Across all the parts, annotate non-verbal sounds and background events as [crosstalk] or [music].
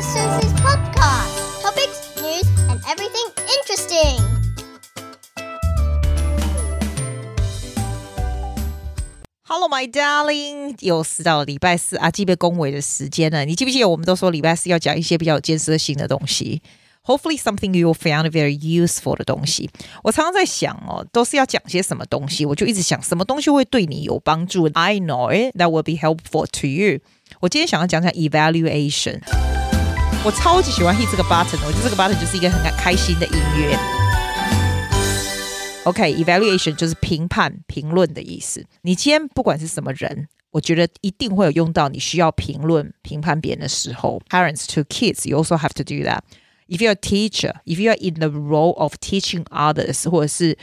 Sister Susie's podcast. Topics, news, and everything interesting. Hello, my darling，又是到了礼拜四阿基被恭维的时间了。你记不记得我们都说礼拜四要讲一些比较有建设性的东西？Hopefully something you found very useful 的东西。我常常在想哦，都是要讲些什么东西，我就一直想什么东西会对你有帮助。I know it that will be helpful to you。我今天想要讲讲 evaluation。 我超级喜欢 hit 这个 button，我觉得这个 button 就是一个很开心的音乐。OK，evaluation、就是评判、评论的意思。你今天不管是什么人，我觉得一定会有用到你需要评论、评判别人的时候。Parents to kids, you also have to do that. If you're a teacher, if you're in the role of teaching others，或者是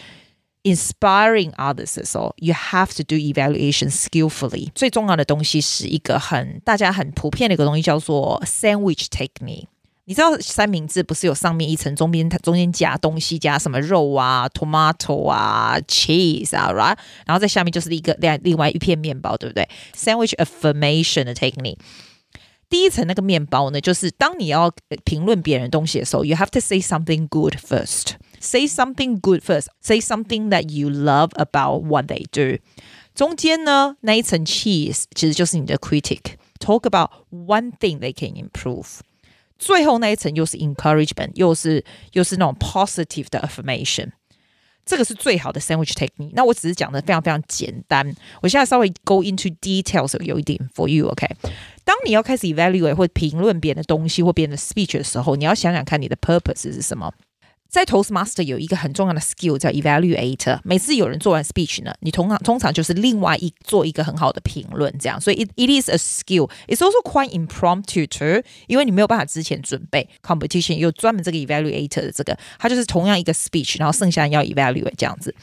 inspiring others 的时候，you have to do evaluation skillfully。最重要的东西是一个很大家很普遍的一个东西，叫做 sandwich technique。你知道三明治不是有上面一层，中间它中间夹东西，夹什么肉啊、tomato 啊、cheese 啊，right？然后在下面就是一个另另外一片面包，对不对？Sandwich affirmation 的 technique。第一层那个面包呢，就是当你要评论别人东西的时候，you have to say something good first. Say something good first. Say something that you love about what they do. 中间呢那一层 cheese 其实就是你的 critic. Talk about one thing they can improve. 最后那一层又是 encouragement，又是又是那种 positive 的 affirmation，这个是最好的 sandwich technique。那我只是讲的非常非常简单，我现在稍微 go into details 有一点 for you，OK？、Okay? 当你要开始 evaluate 或评论别人的东西或别人的 speech 的时候，你要想想看你的 purpose 是什么。 在 Toastmaster 有一个很重要的 skill 叫 evaluator。每次有人做完 speech 呢，你通常通常就是另外一做一个很好的评论，这样。所以 it it is a skill. It's also quite impromptu too，因为你没有办法之前准备 competition，有专门这个 evaluator 的这个，它就是同样一个 speech，然后剩下人要 evaluate 这样子。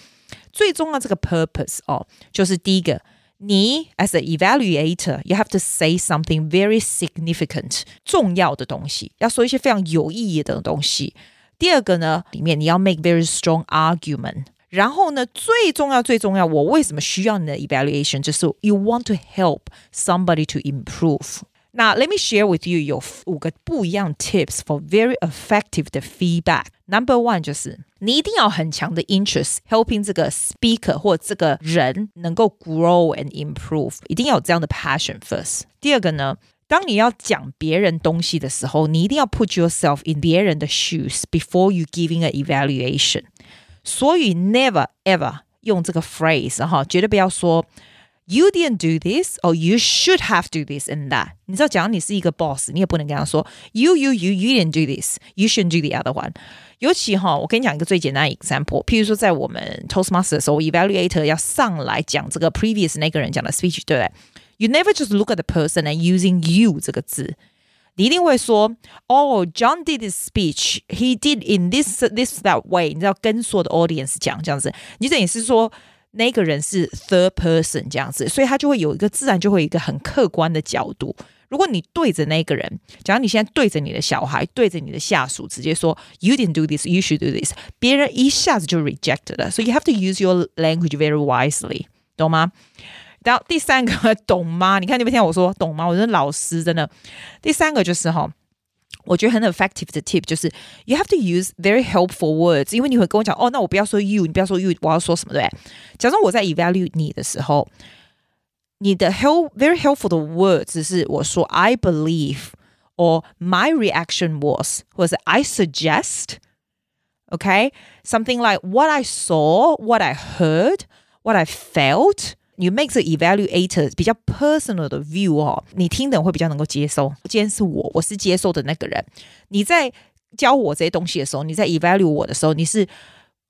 最重要这个 purpose 哦，就是第一个。你 as an evaluator, you have to say something very significant，重要的东西，要说一些非常有意义的东西。 第二个呢，里面你要 make very strong argument。然后呢，最重要最重要，我为什么需要你的 evaluation？就是 you want to help somebody to improve。那 let me share with you 有五个不一样 tips for very effective 的 feedback。Number one 就是你一定要很强的 interest helping 这个 speaker 或这个人能够 grow and improve，一定要有这样的 passion first。第二个呢？ 当你要讲别人东西的时候，你一定要 put yourself in 别人的 shoes before you giving an evaluation。所以 never ever 用这个 phrase 哈，绝对不要说 you didn't do this or you should have do this and that。你知道，假如你是一个 boss，你也不能跟他说 you you you you didn't do this，you shouldn't do the other one。尤其哈，我跟你讲一个最简单的 example，譬如说在我们 Toastmaster 的时候，evaluator 要上来讲这个 previous 那个人讲的 speech，对不对 ？You never just look at the person and using you 这个字，你一定会说，Oh, John did his speech. He did in this this that way. 你知道跟所有的 audience 讲这样子，你等于是说那个人是 third person 这样子，所以他就会有一个自然就会有一个很客观的角度。如果你对着那个人，假如你现在对着你的小孩，对着你的下属，直接说 You didn't do this, you should do this，别人一下子就 reject 了。So you have to use your language very wisely，懂吗？ 然后第三个懂吗？你看你没听我说懂吗？我是老师，真的。第三个就是哈，我觉得很 effective 的 tip 就是 you have to use very helpful words，因为你会跟我讲哦，那我不要说 you，你不要说 you，我要说什么对？假如我在 evaluate 你的时候，你的 help very helpful 的 words 是我说 I believe or my reaction was，或者是 I suggest。Okay, like what I saw, what I heard, what I felt. 你 make the evaluator 比较 personal 的 view 哦，你听的人会比较能够接受。今天是我，我是接受的那个人。你在教我这些东西的时候，你在 evaluate 我的时候，你是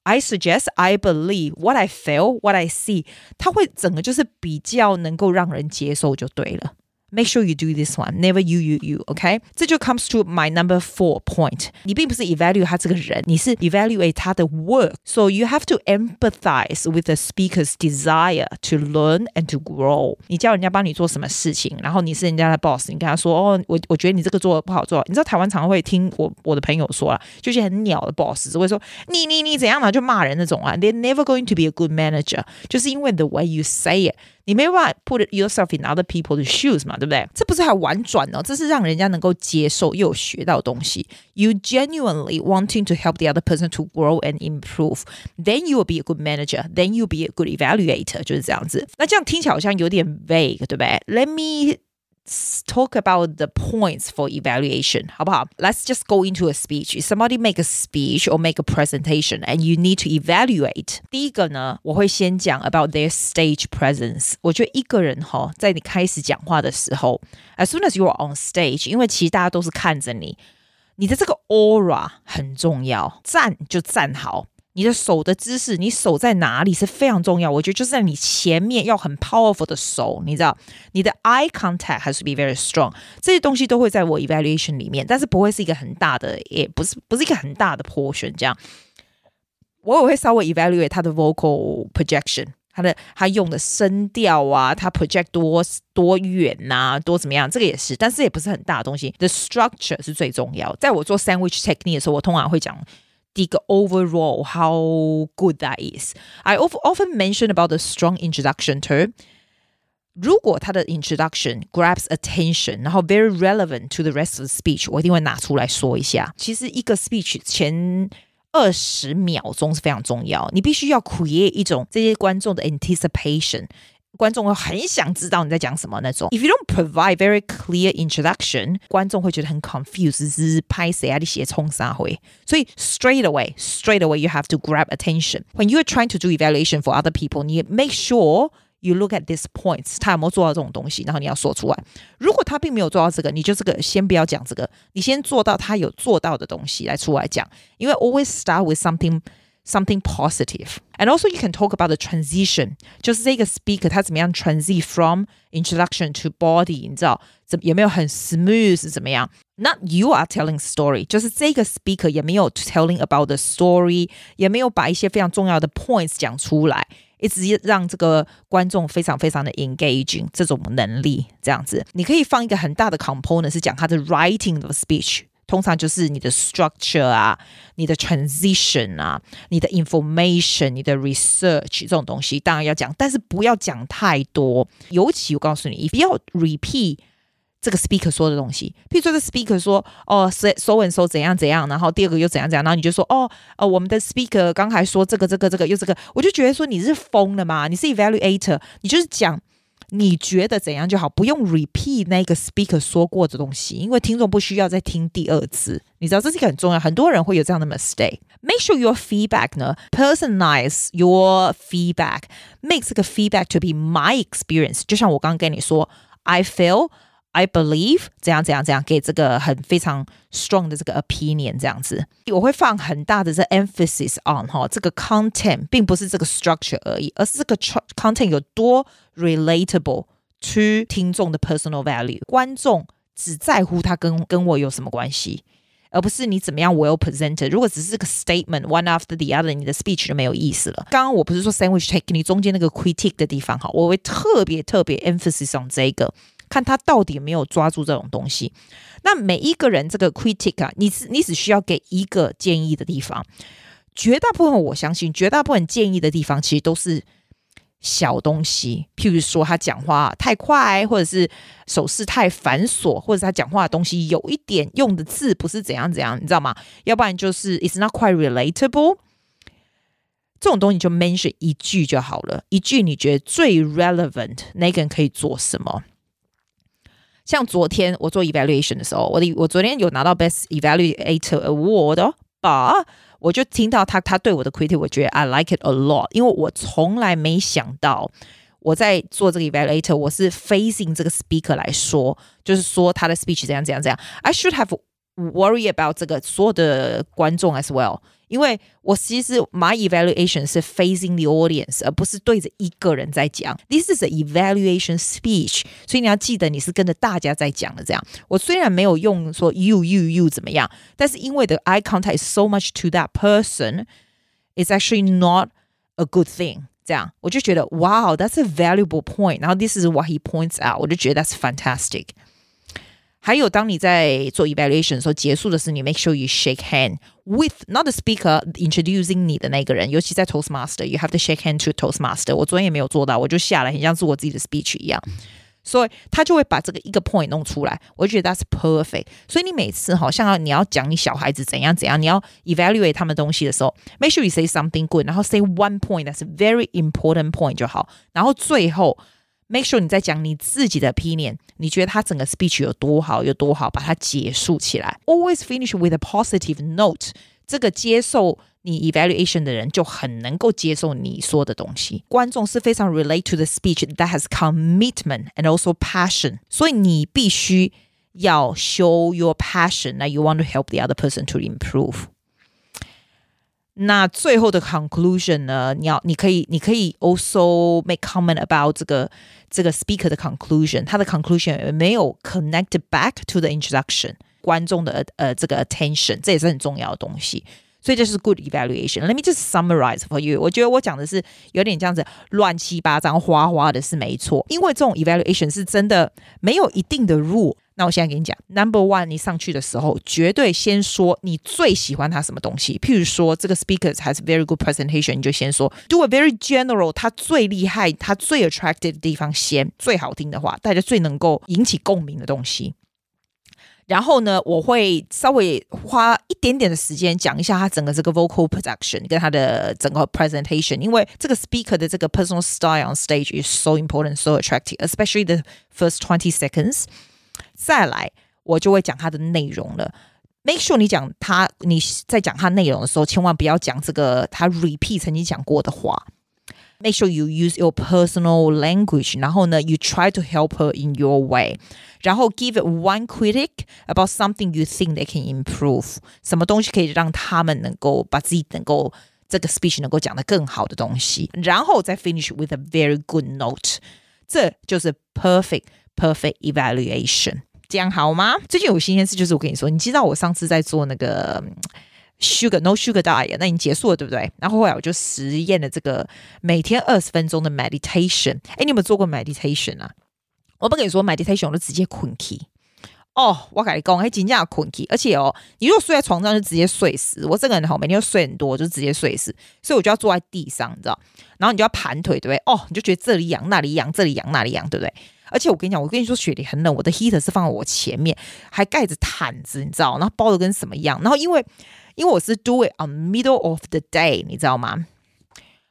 I suggest, I believe, what I feel, what I see，它会整个就是比较能够让人接受就对了。Make sure you do this one. Never you you you. OK，这就 comes to my number four point. 你并不是 evaluate 他这个人，你是 evaluate 他的 work. So you have to empathize with the speaker's desire to learn and to grow. 你叫人家帮你做什么事情，然后你是人家的 boss，你跟他说哦，我我觉得你这个做的不好做。你知道台湾常会听我我的朋友说啊，就是很鸟的 boss 只会说你你你怎样嘛，就骂人那种啊。They're never going to be a good manager，就是因为 the way you say it。 你没办法 put yourself in other people's shoes 嘛，对不对？这不是还婉转哦，这是让人家能够接受又有学到东西。You genuinely wanting to help the other person to grow and improve, then you will be a good manager, then you'll be a good evaluator，就是这样子。那这样听起来好像有点 vague，对不对？Let me talk about the points for evaluation, 好不好? Let's just go into a speech. If somebody make a speech or make a presentation and you need to evaluate. 第一个呢，我会先讲 about their stage presence. 我觉得一个人哈，在你开始讲话的时候，as soon as you are on stage，因为其实大家都是看着你，你的这个 aura 很重要，站就站好。 你的手的姿势，你手在哪里是非常重要。我觉得就是在你前面要很 powerful 的手，你知道，你的 eye contact has to be very strong。这些东西都会在我 evaluation 里面，但是不会是一个很大的，也不是不是一个很大的 portion。这样，我也会稍微 evaluate 他的 vocal projection，他的他用的声调啊，他 project 多多远呐，多怎么样，这个也是，但是也不是很大的东西。The structure 是最重要。在我做 sandwich technique 的时候，我通常会讲。the overall how good that is. I often mention about the strong introduction too. 如果他的 introduction grabs attention，然后 very relevant to the rest of the speech，我一定会拿出来说一下。其实一个 speech 前二十秒钟是非常重要，你必须要 create 一种这些观众的 anticipation， 观众会很想知道你在讲什么那种。If you don't provide very clear introduction，观众会觉得很 confused，是拍谁啊？你写冲啥回？所以 straight away，straight away you have to grab attention. When you are trying to do evaluation for other people，你 make sure you look at these points，他有没有做到这种东西，然后你要说出来。如果他并没有做到这个，你就这个先不要讲这个，你先做到他有做到的东西来出来讲。因为 always start with something something positive. And also you can talk about the transition，就是这个 speaker 他怎么样 transit from introduction to body，你知道怎有没有很 smooth 怎么样？Not you are telling story，就是这个 speaker 也没有 telling about the story，也没有把一些非常重要的 points 讲出来。一直让这个观众非常非常的 engaging 这种能力，这样子，你可以放一个很大的 component 是讲他的 writing of speech， 通常就是你的 structure 啊，你的 transition 啊，你的 information，你的 research 这种东西，当然要讲，但是不要讲太多。尤其我告诉你，不要 repeat 这个 speaker 说的东西。譬如说，这 speaker 说哦，so so and so 怎样怎样，然后第二个又怎样怎样，然后你就说哦，呃，我们的 speaker 刚才说这个这个这个又这个，我就觉得说你是疯了吗？你是 evaluator，你就是讲。你觉得怎样就好，不用 repeat 那个 speaker 说过的东西，因为听众不需要再听第二次。你知道这是一个很重要，很多人会有这样的 mistake。Make sure your feedback 呢，personalize your feedback，make 这个 feedback to be my experience。就像我刚刚跟你说，I feel。I believe 怎样怎样怎样，给这个很非常 strong 的这个 opinion 这样子，我会放很大的这 emphasis on 哈，这个 content 并不是这个 structure 而已，而是这个 content 有多 relatable to 听众的 personal value。观众只在乎他跟跟我有什么关系，而不是你怎么样 well presented。如果只是个 statement one after the other，你的 speech 就没有意思了。刚刚我不是说 sandwich technique 中间那个 critique 的地方哈，我会特别特别 emphasis on 这个。 看他到底有没有抓住这种东西。那每一个人这个 critic 啊，你是你只需要给一个建议的地方。绝大部分我相信，绝大部分建议的地方其实都是小东西。譬如说他讲话太快，或者是手势太繁琐，或者是他讲话的东西有一点用的字不是怎样怎样，你知道吗？要不然就是 it's not quite relatable。这种东西就 mention 一句就好了，一句你觉得最 relevant，那个人可以做什么？像昨天我做 evaluation 的时候，我的我昨天有拿到 best evaluator award，把我就听到他他对我的 critic，我觉得 I like it a lot，因为我从来没想到我在做这个 evaluator，我是 facing 这个 speaker 来说，就是说他的 speech 怎样怎样怎样，I should have worry about 这个所有的观众 as well。 因为我其实 my evaluation 是 facing the audience，而不是对着一个人在讲。This is a evaluation speech，所以你要记得你是跟着大家在讲的。这样，我虽然没有用说 you you you 怎么样，但是因为的 eye contact is so much to that person，it's actually not a good thing。这样，我就觉得 wow，that's a valuable point。然后 this is what he points out，我就觉得 that's fantastic。 还有，当你在做 evaluation 的时候，结束的是你 make sure you shake hand with not the speaker introducing 你的那个人，尤其在 Toastmaster，you have to shake hand to Toastmaster。我昨天也没有做到，我就下来，很像是我自己的 speech 一样。所以他就会把这个一个 point 弄出来，我觉得 that's perfect。所以你每次好像你要讲你小孩子怎样怎样，你要 evaluate 他们东西的时候，make sure you say something good，然后 say one point that's a very important point 就好。然后最后 make sure 你在讲你自己的 opinion，你觉得他整个 speech 有多好有多好，把它结束起来。Always finish with a positive note。这个接受你 evaluation 的人就很能够接受你说的东西。观众是非常 relate to the speech that has commitment and also passion，所以你必须要 show your passion that you want to help the other person to improve。 那最后的 conclusion 呢？你要，你可以，你可以 also make comment about 这个这个 speaker 的 conclusion，他的 conclusion 没有 connect back to the introduction，观众的呃这个 attention，这也是很重要的东西。所以这是 good evaluation。Let me just summarize for you。我觉得我讲的是有点这样子乱七八糟、花花的，是没错。因为这种 evaluation 是真的没有一定的 rule。 那我现在给你讲，Number one，你上去的时候绝对先说你最喜欢他什么东西。譬如说这个 speaker has very good presentation，你就先说 do a very general，他最厉害、他最 attractive 的地方先最好听的话，大家最能够引起共鸣的东西。然后呢，我会稍微花一点点的时间讲一下他整个这个 vocal production 跟他的整个 presentation，因为这个 speaker 的这个 personal style on stage is so important, so attractive, especially the first twenty seconds。再来，我就会讲他的内容了。Make sure 你讲他，你在讲他内容的时候，千万不要讲这个他 repeat 曾经讲过的话。Make sure you use your personal language，然后呢，you try to help her in your way，然后 give one critic about something you think they can improve，什么东西可以让他们能够把自己能够这个 speech 能够讲得更好的东西，然后再 finish with a very good note，这就是 perfect perfect evaluation。这样好吗？最近有新鲜事，就是我跟你说，你知道我上次在做那个。Sugar no sugar diet，那已经结束了，对不对？然后后来我就实验了这个每天二十分钟的 meditation。哎，你有没有做过 meditation 啊？我不跟你说 meditation，我就直接困起。哦，我跟你讲，还真正困起，而且哦，你如果睡在床上就直接睡死。我这个人好，每天都睡很多，就直接睡死。所以我就要坐在地上，你知道？然后你就要盘腿，对不对？哦，你就觉得这里痒，那里痒，这里痒，那里痒，对不对？而且我跟你讲，我跟你说，雪里很冷，我的 heater 是放在我前面，还盖着毯子，你知道？然后包的跟什么样？然后因为因为我是 do it on middle of the day，你知道吗？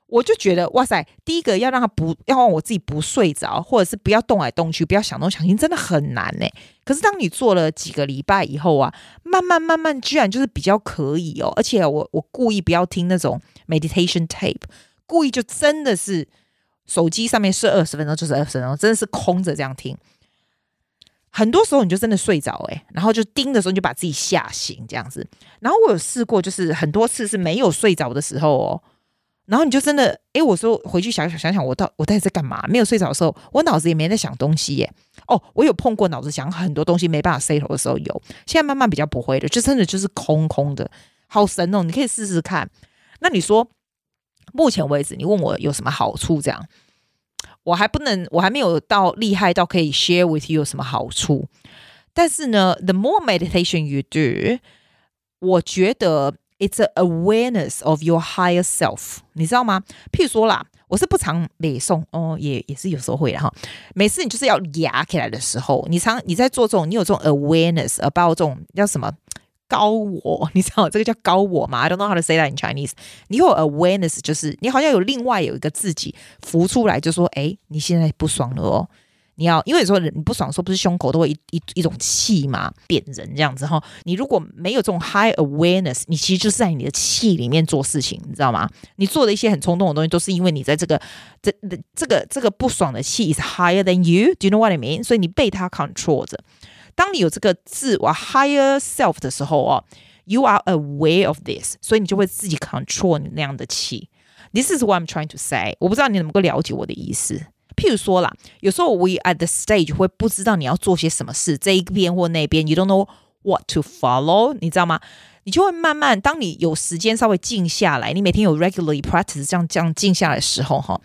我就觉得哇塞，第一个要让他不要让我自己不睡着，或者是不要动来动去，不要想东想西，真的很难呢。可是当你做了几个礼拜以后啊，慢慢慢慢，居然就是比较可以哦。而且我我故意不要听那种 meditation tape，故意就真的是手机上面设二十分钟就是二十分钟，真的是空着这样听。很多时候你就真的睡着哎，然后就盯的时候你就把自己吓醒这样子。然后我有试过，就是很多次是没有睡着的时候哦，然后你就真的哎，我说回去想想想想，我到我到底在干嘛？没有睡着的时候，我脑子也没在想东西耶。哦，我有碰过脑子想很多东西没办法 settle 的时候有，现在慢慢比较不会了，就真的就是空空的，好神哦！你可以试试看。那你说，目前为止你问我有什么好处这样？我还不能，我还没有到厉害到可以 share with you 有什么好处。但是呢，the more meditation you do，我觉得 it's a awareness of your higher self，你知道吗？譬如说啦，我是不常背诵哦，也也是有时候会的哈。每次你就是要压起来的时候，你常你在做这种，你有这种 awareness about 这种叫什么？高我，你知道这个叫高我吗？I don't know how to say that in Chinese。你有 awareness，就是你好像有另外有一个自己浮出来，就说：“哎，你现在不爽了哦。”你要，因为你说你不爽，说不是胸口都会一一一种气嘛，扁人这样子哈。你如果没有这种 high awareness，你其实就是在你的气里面做事情，你知道吗？你做的一些很冲动的东西，都是因为你在这个这这个这个不爽的气 is higher than you。Do you know what I mean？所以你被他 control 着。当你有这个自我 higher self 的时候哦，you are aware of this，所以你就会自己 control 你那样的气。This is what I'm trying to say。我不知道你能不能了解我的意思。譬如说啦，有时候 we at the stage 会不知道你要做些什么事，这一边或那边，you don't know what to follow，你知道吗？你就会慢慢，当你有时间稍微静下来，你每天有 regularly practice 这样这样静下来的时候，哈，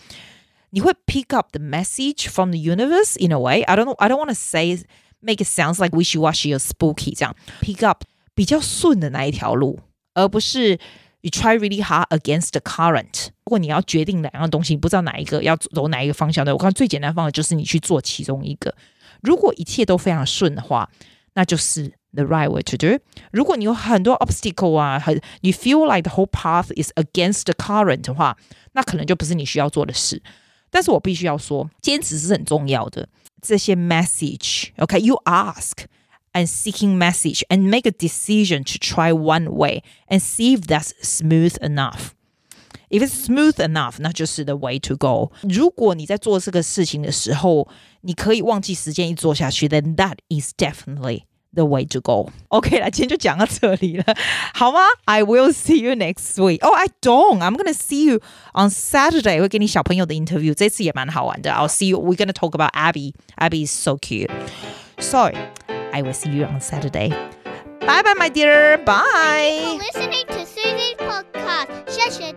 你会 pick up the message from the universe in a way。I don't know，I don't want to say make it sounds like wishy washy or spooky 这样 pick up 比较顺的那一条路，而不是 you try really hard against the current。如果你要决定两样东西，你不知道哪一个要走哪一个方向的，我看最简单的方法就是你去做其中一个。如果一切都非常顺的话，那就是 the right way to do。如果你有很多 obstacle 啊，很你 feel like the whole path is against the current 的话，那可能就不是你需要做的事。但是我必须要说，坚持是很重要的。 这些 message，OK，you、okay? ask and seeking message and make a decision to try one way and see if that's smooth enough. If it's smooth enough，那就是 the way to go。如果你在做这个事情的时候，你可以忘记时间一做下去，then that is definitely the way to go. [laughs] OK 了，今天就讲到这里了，好吗？I will [laughs] see you next week. Oh, I don't. I'm gonna see you on Saturday. 会给你小朋友的 interview，这次也蛮好玩的。I'll see you. We're gonna talk about Abby. Abby is so cute. So, I will see you on Saturday. Bye bye, my dear. Bye. For listening to Susie's podcast. 谢谢